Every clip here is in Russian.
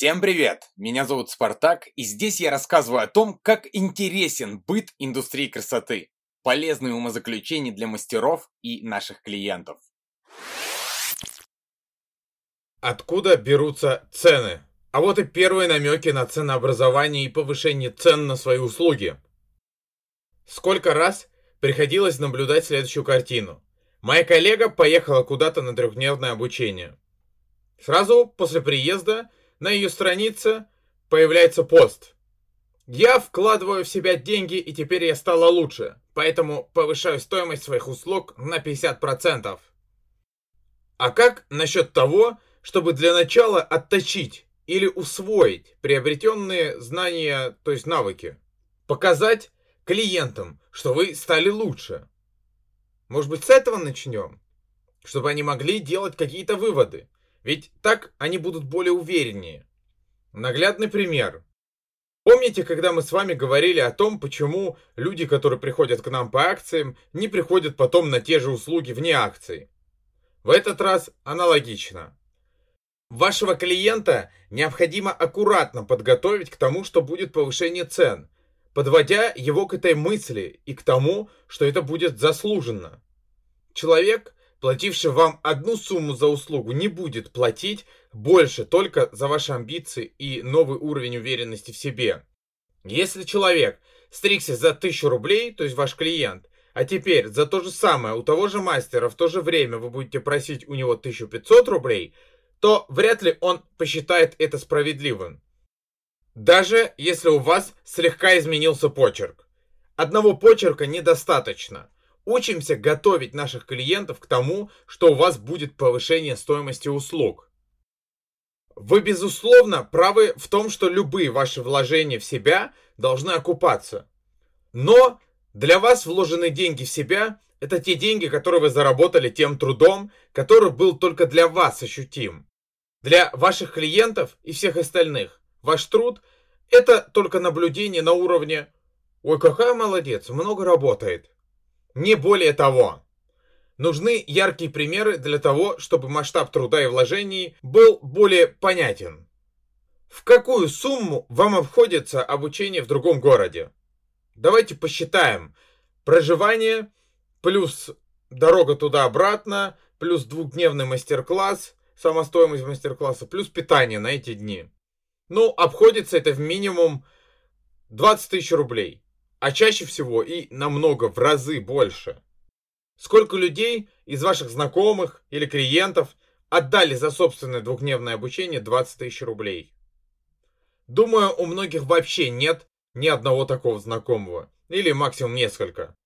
Всем привет! Меня зовут Спартак, и здесь я рассказываю о том, как интересен быт индустрии красоты, полезные умозаключения для мастеров и наших клиентов. Откуда берутся цены? А вот и первые намеки на ценообразование и повышение цен на свои услуги. Сколько раз приходилось наблюдать следующую картину. Моя коллега поехала куда-то на трехдневное обучение. Сразу после приезда на ее странице появляется пост. Я вкладываю в себя деньги, и теперь я стала лучше, поэтому повышаю стоимость своих услуг на 50%. А как насчет того, чтобы для начала отточить или усвоить приобретенные знания, то есть навыки? Показать клиентам, что вы стали лучше. Может быть, с этого начнем? Чтобы они могли делать какие-то выводы. Ведь так они будут более увереннее. Наглядный пример. Помните, когда мы с вами говорили о том, почему люди, которые приходят к нам по акциям, не приходят потом на те же услуги вне акций? В этот раз аналогично. Вашего клиента необходимо аккуратно подготовить к тому, что будет повышение цен, подводя его к этой мысли и к тому, что это будет заслуженно. Человек плативший вам одну сумму за услугу, не будет платить больше только за ваши амбиции и новый уровень уверенности в себе. Если человек стригся за 1000 рублей, то есть ваш клиент, а теперь за то же самое у того же мастера в то же время вы будете просить у него 1500 рублей, то вряд ли он посчитает это справедливым. Даже если у вас слегка изменился почерк. Одного почерка недостаточно – Учимся готовить наших клиентов к тому, что у вас будет повышение стоимости услуг. Вы, безусловно, правы в том, что любые ваши вложения в себя должны окупаться. Но для вас вложенные деньги в себя – это те деньги, которые вы заработали тем трудом, который был только для вас ощутим. Для ваших клиентов и всех остальных ваш труд – это только наблюдение на уровне «Ой, какая молодец, много работает». Не более того. Нужны яркие примеры для того, чтобы масштаб труда и вложений был более понятен. В какую сумму вам обходится обучение в другом городе? Давайте посчитаем. Проживание плюс дорога туда-обратно, плюс двухдневный мастер-класс, сама стоимость мастер-класса, плюс питание на эти дни. Ну, обходится это в минимум 20 тысяч рублей а чаще всего и намного в разы больше. Сколько людей из ваших знакомых или клиентов отдали за собственное двухдневное обучение 20 тысяч рублей? Думаю, у многих вообще нет ни одного такого знакомого, или максимум несколько.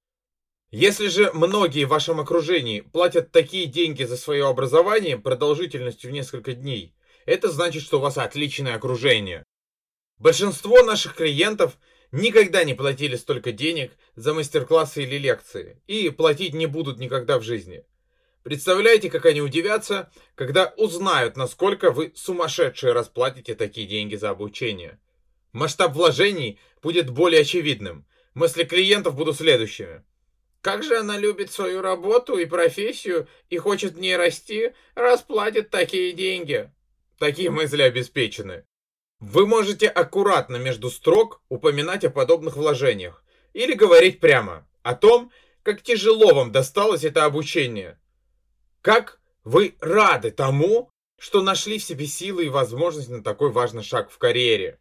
Если же многие в вашем окружении платят такие деньги за свое образование продолжительностью в несколько дней, это значит, что у вас отличное окружение. Большинство наших клиентов – никогда не платили столько денег за мастер-классы или лекции, и платить не будут никогда в жизни. Представляете, как они удивятся, когда узнают, насколько вы сумасшедшие расплатите такие деньги за обучение. Масштаб вложений будет более очевидным. Мысли клиентов будут следующими. Как же она любит свою работу и профессию и хочет в ней расти, расплатит такие деньги. Такие мысли обеспечены. Вы можете аккуратно между строк упоминать о подобных вложениях или говорить прямо о том, как тяжело вам досталось это обучение. Как вы рады тому, что нашли в себе силы и возможность на такой важный шаг в карьере.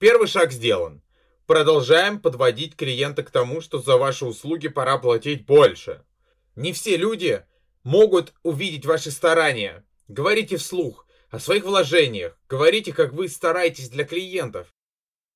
Первый шаг сделан. Продолжаем подводить клиента к тому, что за ваши услуги пора платить больше. Не все люди могут увидеть ваши старания. Говорите вслух о своих вложениях, говорите, как вы стараетесь для клиентов.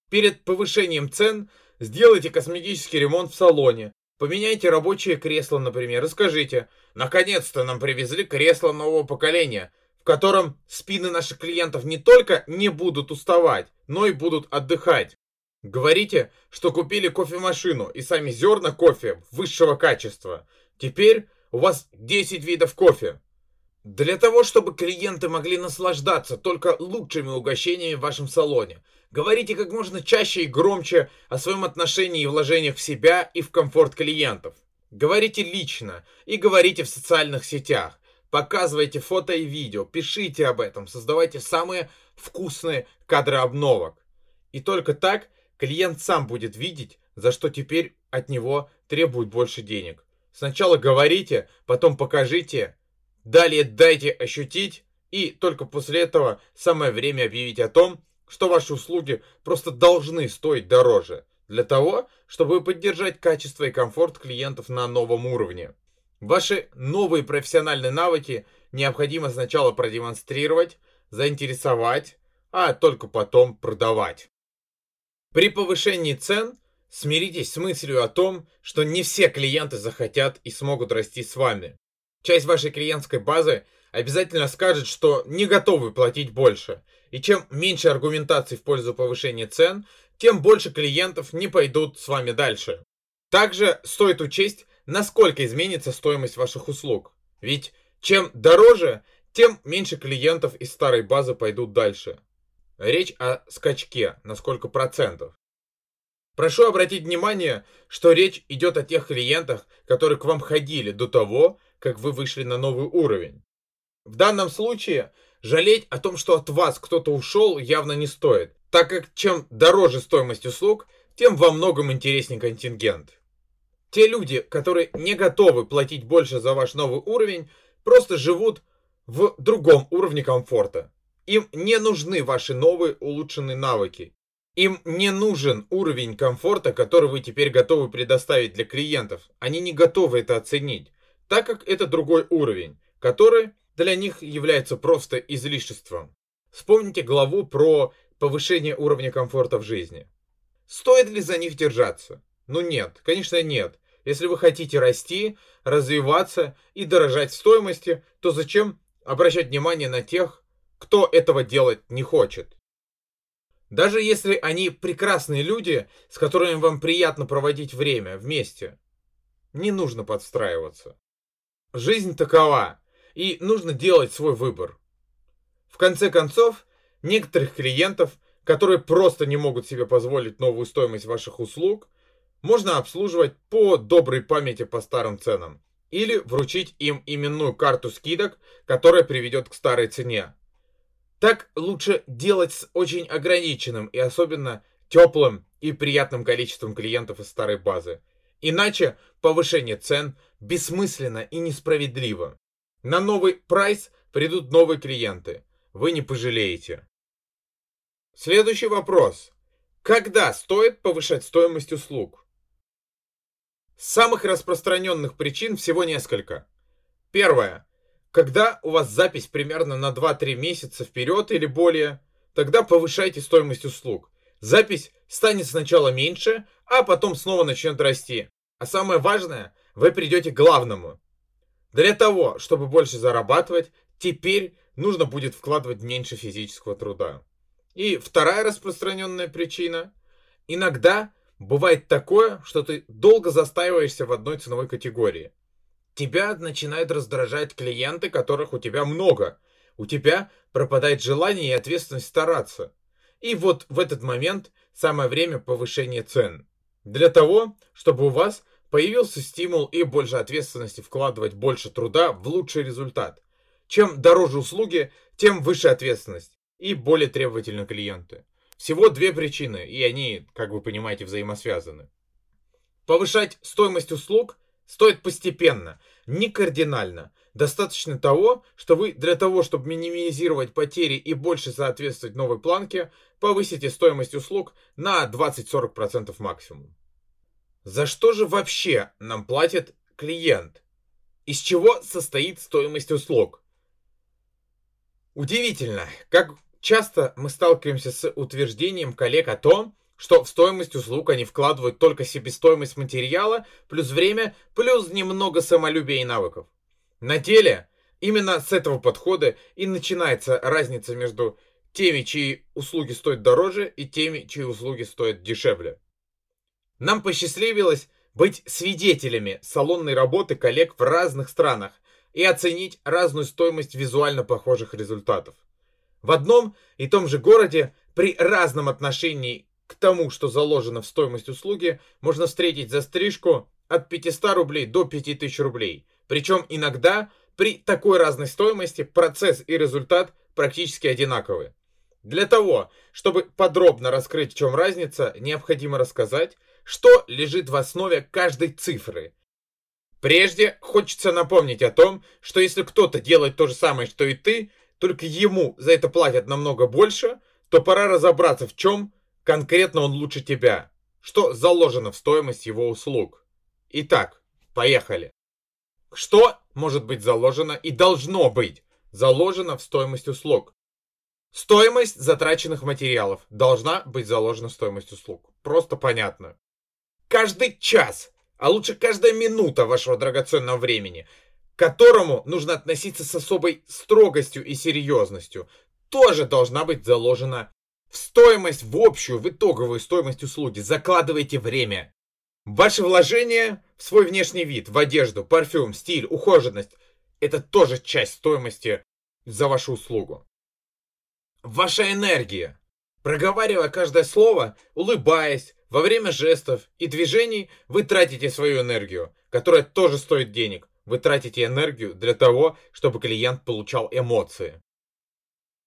Перед повышением цен сделайте косметический ремонт в салоне, поменяйте рабочее кресло, например, и скажите, наконец-то нам привезли кресло нового поколения, в котором спины наших клиентов не только не будут уставать, но и будут отдыхать. Говорите, что купили кофемашину и сами зерна кофе высшего качества. Теперь у вас 10 видов кофе. Для того, чтобы клиенты могли наслаждаться только лучшими угощениями в вашем салоне, говорите как можно чаще и громче о своем отношении и вложениях в себя и в комфорт клиентов. Говорите лично и говорите в социальных сетях. Показывайте фото и видео, пишите об этом, создавайте самые вкусные кадры обновок. И только так клиент сам будет видеть, за что теперь от него требуют больше денег. Сначала говорите, потом покажите, далее дайте ощутить, и только после этого самое время объявить о том, что ваши услуги просто должны стоить дороже, для того, чтобы поддержать качество и комфорт клиентов на новом уровне. Ваши новые профессиональные навыки необходимо сначала продемонстрировать, заинтересовать, а только потом продавать. При повышении цен смиритесь с мыслью о том, что не все клиенты захотят и смогут расти с вами. Часть вашей клиентской базы обязательно скажет, что не готовы платить больше. И чем меньше аргументаций в пользу повышения цен, тем больше клиентов не пойдут с вами дальше. Также стоит учесть, насколько изменится стоимость ваших услуг. Ведь чем дороже, тем меньше клиентов из старой базы пойдут дальше. Речь о скачке на сколько процентов. Прошу обратить внимание, что речь идет о тех клиентах, которые к вам ходили до того, как вы вышли на новый уровень. В данном случае жалеть о том, что от вас кто-то ушел, явно не стоит, так как чем дороже стоимость услуг, тем во многом интереснее контингент. Те люди, которые не готовы платить больше за ваш новый уровень, просто живут в другом уровне комфорта. Им не нужны ваши новые улучшенные навыки. Им не нужен уровень комфорта, который вы теперь готовы предоставить для клиентов. Они не готовы это оценить, так как это другой уровень, который для них является просто излишеством. Вспомните главу про повышение уровня комфорта в жизни. Стоит ли за них держаться? Ну нет, конечно нет. Если вы хотите расти, развиваться и дорожать стоимости, то зачем обращать внимание на тех, кто этого делать не хочет? Даже если они прекрасные люди, с которыми вам приятно проводить время вместе, не нужно подстраиваться. Жизнь такова, и нужно делать свой выбор. В конце концов, некоторых клиентов, которые просто не могут себе позволить новую стоимость ваших услуг, можно обслуживать по доброй памяти по старым ценам или вручить им именную карту скидок, которая приведет к старой цене. Так лучше делать с очень ограниченным и особенно теплым и приятным количеством клиентов из старой базы. Иначе повышение цен бессмысленно и несправедливо. На новый прайс придут новые клиенты. Вы не пожалеете. Следующий вопрос. Когда стоит повышать стоимость услуг? Самых распространенных причин всего несколько. Первое. Когда у вас запись примерно на 2-3 месяца вперед или более, тогда повышайте стоимость услуг. Запись станет сначала меньше, а потом снова начнет расти. А самое важное, вы придете к главному. Для того, чтобы больше зарабатывать, теперь нужно будет вкладывать меньше физического труда. И вторая распространенная причина. Иногда бывает такое, что ты долго застаиваешься в одной ценовой категории. Тебя начинают раздражать клиенты, которых у тебя много. У тебя пропадает желание и ответственность стараться. И вот в этот момент самое время повышения цен. Для того, чтобы у вас появился стимул и больше ответственности вкладывать больше труда в лучший результат. Чем дороже услуги, тем выше ответственность и более требовательны клиенты. Всего две причины, и они, как вы понимаете, взаимосвязаны. Повышать стоимость услуг стоит постепенно, не кардинально. Достаточно того, что вы для того, чтобы минимизировать потери и больше соответствовать новой планке, повысите стоимость услуг на 20-40% максимум. За что же вообще нам платит клиент? Из чего состоит стоимость услуг? Удивительно, как часто мы сталкиваемся с утверждением коллег о том, что в стоимость услуг они вкладывают только себестоимость материала, плюс время, плюс немного самолюбия и навыков. На деле, именно с этого подхода и начинается разница между теми, чьи услуги стоят дороже, и теми, чьи услуги стоят дешевле. Нам посчастливилось быть свидетелями салонной работы коллег в разных странах и оценить разную стоимость визуально похожих результатов. В одном и том же городе при разном отношении к тому, что заложено в стоимость услуги, можно встретить за стрижку от 500 рублей до 5000 рублей. Причем иногда при такой разной стоимости процесс и результат практически одинаковые. Для того, чтобы подробно раскрыть, в чем разница, необходимо рассказать, что лежит в основе каждой цифры. Прежде хочется напомнить о том, что если кто-то делает то же самое, что и ты, только ему за это платят намного больше, то пора разобраться, в чем конкретно он лучше тебя, что заложено в стоимость его услуг. Итак, поехали. Что может быть заложено и должно быть заложено в стоимость услуг? Стоимость затраченных материалов должна быть заложена в стоимость услуг. Просто понятно. Каждый час, а лучше каждая минута вашего драгоценного времени, к которому нужно относиться с особой строгостью и серьезностью, тоже должна быть заложена в стоимость, в общую, в итоговую стоимость услуги. Закладывайте время. Ваши вложения в свой внешний вид, в одежду, парфюм, стиль, ухоженность – это тоже часть стоимости за вашу услугу. Ваша энергия. Проговаривая каждое слово, улыбаясь, во время жестов и движений вы тратите свою энергию, которая тоже стоит денег. Вы тратите энергию для того, чтобы клиент получал эмоции.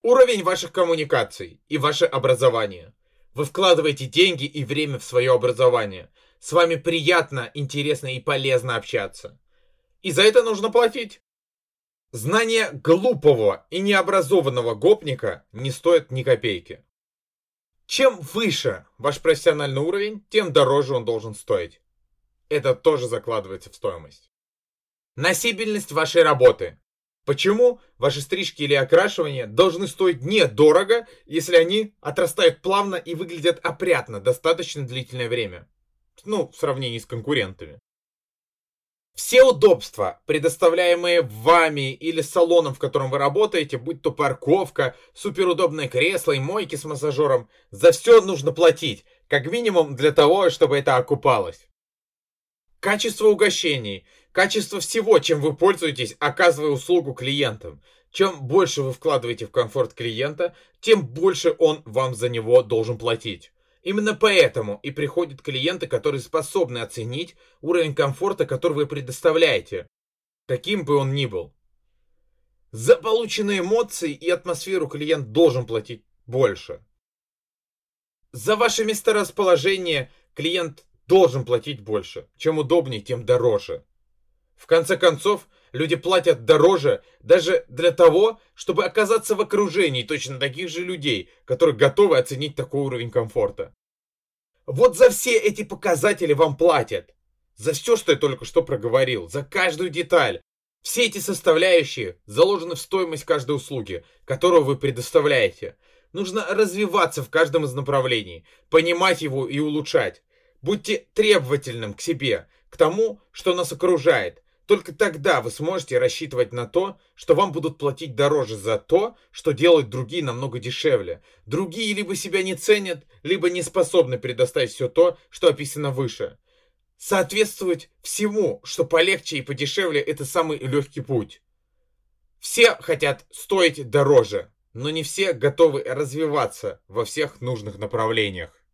Уровень ваших коммуникаций и ваше образование. Вы вкладываете деньги и время в свое образование. С вами приятно, интересно и полезно общаться. И за это нужно платить. Знание глупого и необразованного гопника не стоит ни копейки. Чем выше ваш профессиональный уровень, тем дороже он должен стоить. Это тоже закладывается в стоимость. Носибельность вашей работы. Почему ваши стрижки или окрашивания должны стоить недорого, если они отрастают плавно и выглядят опрятно достаточно длительное время? Ну, в сравнении с конкурентами. Все удобства, предоставляемые вами или салоном, в котором вы работаете, будь то парковка, суперудобное кресло и мойки с массажером, за все нужно платить, как минимум для того, чтобы это окупалось. Качество угощений, качество всего, чем вы пользуетесь, оказывая услугу клиентам. Чем больше вы вкладываете в комфорт клиента, тем больше он вам за него должен платить. Именно поэтому и приходят клиенты, которые способны оценить уровень комфорта, который вы предоставляете, каким бы он ни был. За полученные эмоции и атмосферу клиент должен платить больше. За ваше месторасположение клиент должен платить больше. Чем удобнее, тем дороже. В конце концов, люди платят дороже даже для того, чтобы оказаться в окружении точно таких же людей, которые готовы оценить такой уровень комфорта. Вот за все эти показатели вам платят. За все, что я только что проговорил, за каждую деталь. Все эти составляющие заложены в стоимость каждой услуги, которую вы предоставляете. Нужно развиваться в каждом из направлений, понимать его и улучшать. Будьте требовательным к себе, к тому, что нас окружает. Только тогда вы сможете рассчитывать на то, что вам будут платить дороже за то, что делают другие намного дешевле. Другие либо себя не ценят, либо не способны предоставить все то, что описано выше. Соответствовать всему, что полегче и подешевле, это самый легкий путь. Все хотят стоить дороже, но не все готовы развиваться во всех нужных направлениях.